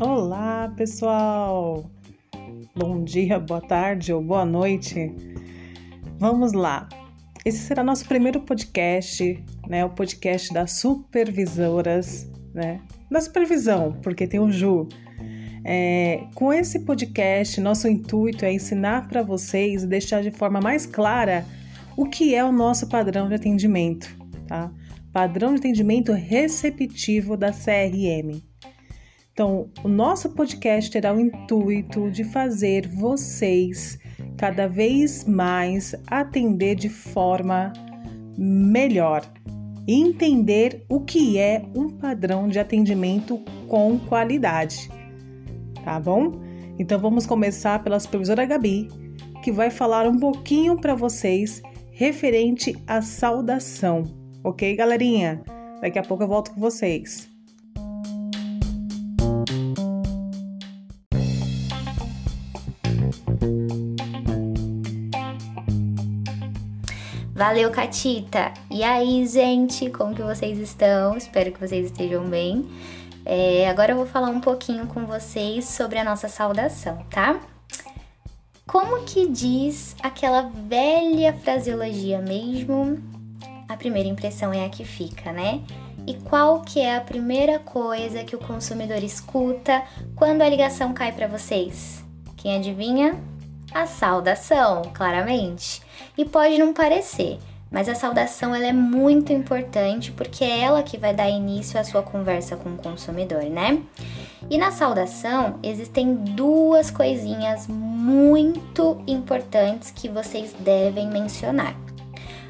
Olá, pessoal! Bom dia, boa tarde ou boa noite. Vamos lá. Esse será nosso primeiro podcast, né? O podcast das supervisoras, né? Da supervisão, porque tem o Ju. É, com esse podcast, nosso intuito é ensinar para vocês e deixar de forma mais clara o que é o nosso padrão de atendimento, tá? Padrão de atendimento receptivo da CRM. Então, o nosso podcast terá o intuito de fazer vocês cada vez mais atender de forma melhor e entender o que é um padrão de atendimento com qualidade. Tá bom? Então vamos começar pela supervisora Gabi, que vai falar um pouquinho para vocês referente à saudação. OK, galerinha? Daqui a pouco eu volto com vocês. Valeu, Catita! E aí, gente, como que vocês estão? Espero que vocês estejam bem. É, agora eu vou falar um pouquinho com vocês sobre a nossa saudação, tá? Como que diz aquela velha fraseologia mesmo? A primeira impressão é a que fica, né? E qual que é a primeira coisa que o consumidor escuta quando a ligação cai para vocês? Quem adivinha? A saudação, claramente. E pode não parecer, mas a saudação ela é muito importante porque é ela que vai dar início à sua conversa com o consumidor, né? E na saudação existem duas coisinhas muito importantes que vocês devem mencionar.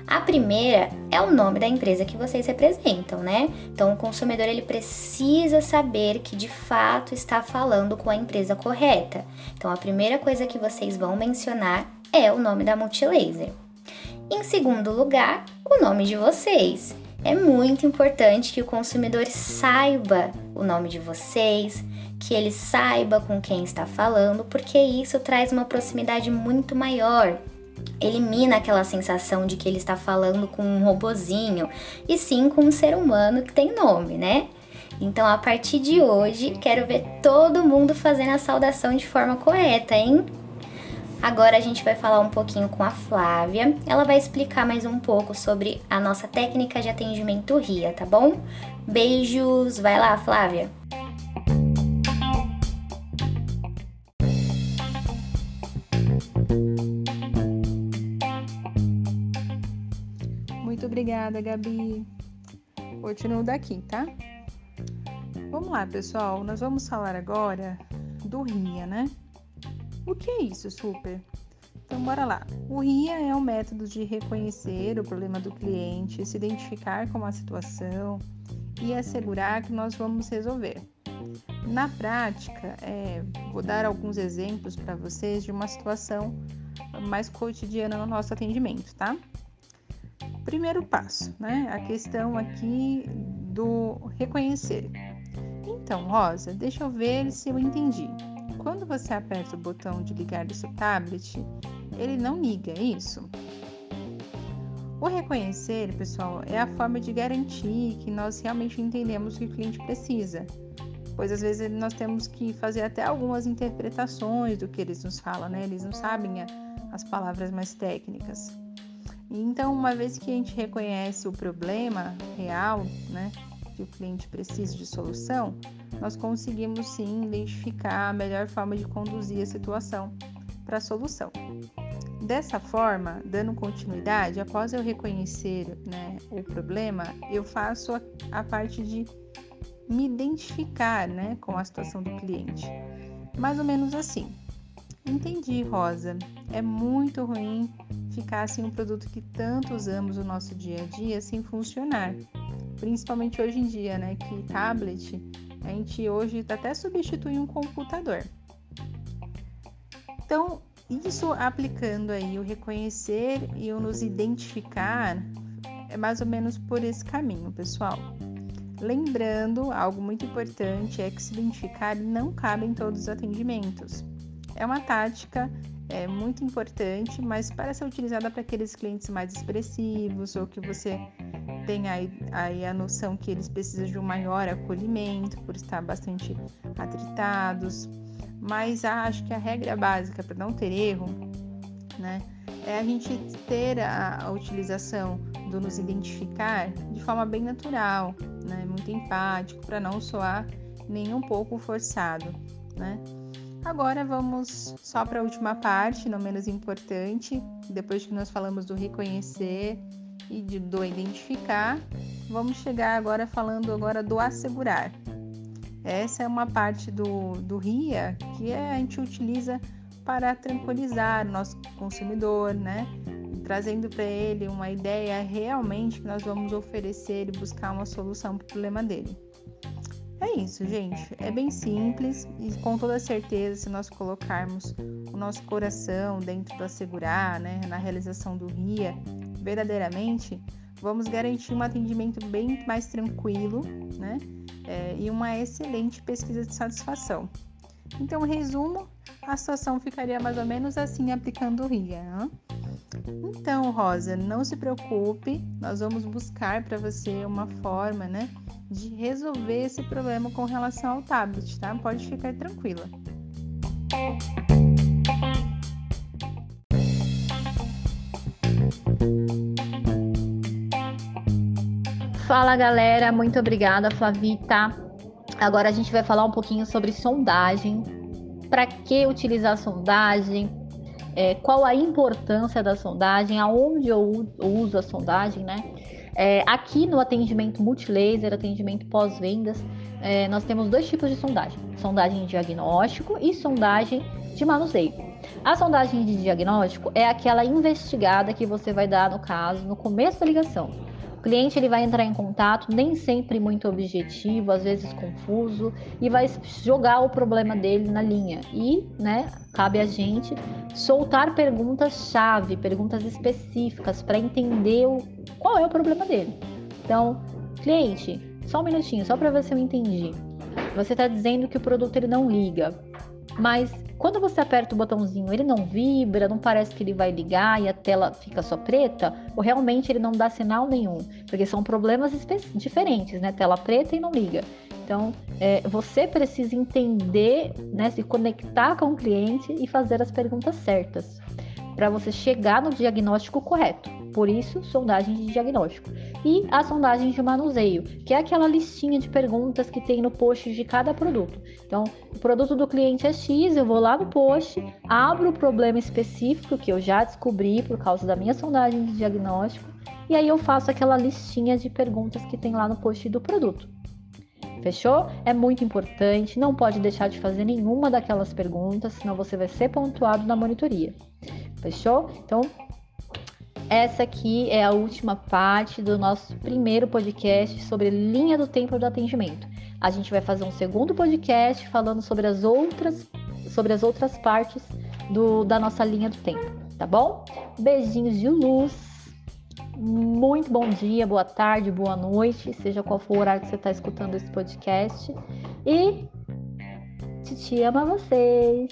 A primeira é o nome da empresa que vocês representam, né? Então o consumidor ele precisa saber que de fato está falando com a empresa correta. Então a primeira coisa que vocês vão mencionar é o nome da Multilaser. Em segundo lugar, o nome de vocês. É muito importante que o consumidor saiba o nome de vocês, que ele saiba com quem está falando, porque isso traz uma proximidade muito maior. Elimina aquela sensação de que ele está falando com um robozinho e sim com um ser humano que tem nome, né? Então, a partir de hoje, quero ver todo mundo fazendo a saudação de forma correta, hein? Agora a gente vai falar um pouquinho com a Flávia. Ela vai explicar mais um pouco sobre a nossa técnica de atendimento RIA, tá bom? Beijos, vai lá, Flávia. Muito obrigada, Gabi. Continuo daqui, tá? Vamos lá, pessoal. Nós vamos falar agora do RIA, né? O que é isso, super? Então, bora lá. O RIA é um método de reconhecer o problema do cliente, se identificar com a situação e assegurar que nós vamos resolver. Na prática, é, vou dar alguns exemplos para vocês de uma situação mais cotidiana no nosso atendimento, tá? Primeiro passo, né? A questão aqui do reconhecer. Então, Rosa, deixa eu ver se eu entendi. Quando você aperta o botão de ligar do seu tablet, ele não liga, é isso? O reconhecer, pessoal, é a forma de garantir que nós realmente entendemos o que o cliente precisa, pois às vezes nós temos que fazer até algumas interpretações do que eles nos falam, né? Eles não sabem as palavras mais técnicas. Então, uma vez que a gente reconhece o problema real, né, que o cliente precisa de solução, nós conseguimos sim identificar a melhor forma de conduzir a situação para a solução. Dessa forma, dando continuidade, após eu reconhecer né, o problema, eu faço a, a parte de me identificar né, com a situação do cliente. Mais ou menos assim. Entendi, Rosa. É muito ruim ficar sem um produto que tanto usamos no nosso dia a dia sem funcionar. Principalmente hoje em dia, né? Que tablet a gente hoje até substitui um computador. Então, isso aplicando aí o reconhecer e o nos identificar é mais ou menos por esse caminho, pessoal. Lembrando, algo muito importante é que se identificar não cabe em todos os atendimentos. É uma tática é muito importante, mas para ser utilizada para aqueles clientes mais expressivos ou que você tem aí, aí a noção que eles precisam de um maior acolhimento por estar bastante atritados, mas acho que a regra básica para não ter erro, né, é a gente ter a, a utilização do nos identificar de forma bem natural, né, muito empático, para não soar nem um pouco forçado, né. Agora vamos só para a última parte, não menos importante, depois que nós falamos do reconhecer e de, do identificar, vamos chegar agora falando agora do assegurar. Essa é uma parte do, do RIA que a gente utiliza para tranquilizar o nosso consumidor, né? Trazendo para ele uma ideia realmente que nós vamos oferecer e buscar uma solução para o problema dele. É isso, gente. É bem simples e com toda certeza, se nós colocarmos o nosso coração dentro do assegurar, né, na realização do RIA, verdadeiramente, vamos garantir um atendimento bem mais tranquilo, né, é, e uma excelente pesquisa de satisfação. Então, resumo, a situação ficaria mais ou menos assim aplicando o RIA. Então, Rosa, não se preocupe, nós vamos buscar para você uma forma, né, de resolver esse problema com relação ao tablet, tá? Pode ficar tranquila. Fala galera, muito obrigada Flavita. Agora a gente vai falar um pouquinho sobre sondagem. Para que utilizar sondagem? É, qual a importância da sondagem? Aonde eu uso a sondagem, né? É, aqui no atendimento multilaser, atendimento pós-vendas, é, nós temos dois tipos de sondagem: sondagem de diagnóstico e sondagem de manuseio. A sondagem de diagnóstico é aquela investigada que você vai dar no caso no começo da ligação. Cliente ele vai entrar em contato, nem sempre muito objetivo, às vezes confuso, e vai jogar o problema dele na linha. E, né, cabe a gente soltar perguntas-chave, perguntas específicas para entender o, qual é o problema dele. Então, cliente, só um minutinho, só para ver se eu entendi. Você está dizendo que o produto ele não liga, mas quando você aperta o botãozinho, ele não vibra, não parece que ele vai ligar e a tela fica só preta, ou realmente ele não dá sinal nenhum, porque são problemas diferentes, né? Tela preta e não liga. Então, é, você precisa entender, né, se conectar com o cliente e fazer as perguntas certas para você chegar no diagnóstico correto. Por isso, sondagem de diagnóstico. E a sondagem de manuseio, que é aquela listinha de perguntas que tem no post de cada produto. Então, o produto do cliente é X, eu vou lá no post, abro o problema específico que eu já descobri por causa da minha sondagem de diagnóstico, e aí eu faço aquela listinha de perguntas que tem lá no post do produto. Fechou? É muito importante, não pode deixar de fazer nenhuma daquelas perguntas, senão você vai ser pontuado na monitoria. Fechou? Então, essa aqui é a última parte do nosso primeiro podcast sobre linha do tempo do atendimento. A gente vai fazer um segundo podcast falando sobre as outras, sobre as outras partes do, da nossa linha do tempo, tá bom? Beijinhos de luz. Muito bom dia, boa tarde, boa noite, seja qual for o horário que você está escutando esse podcast. E Titi ama vocês.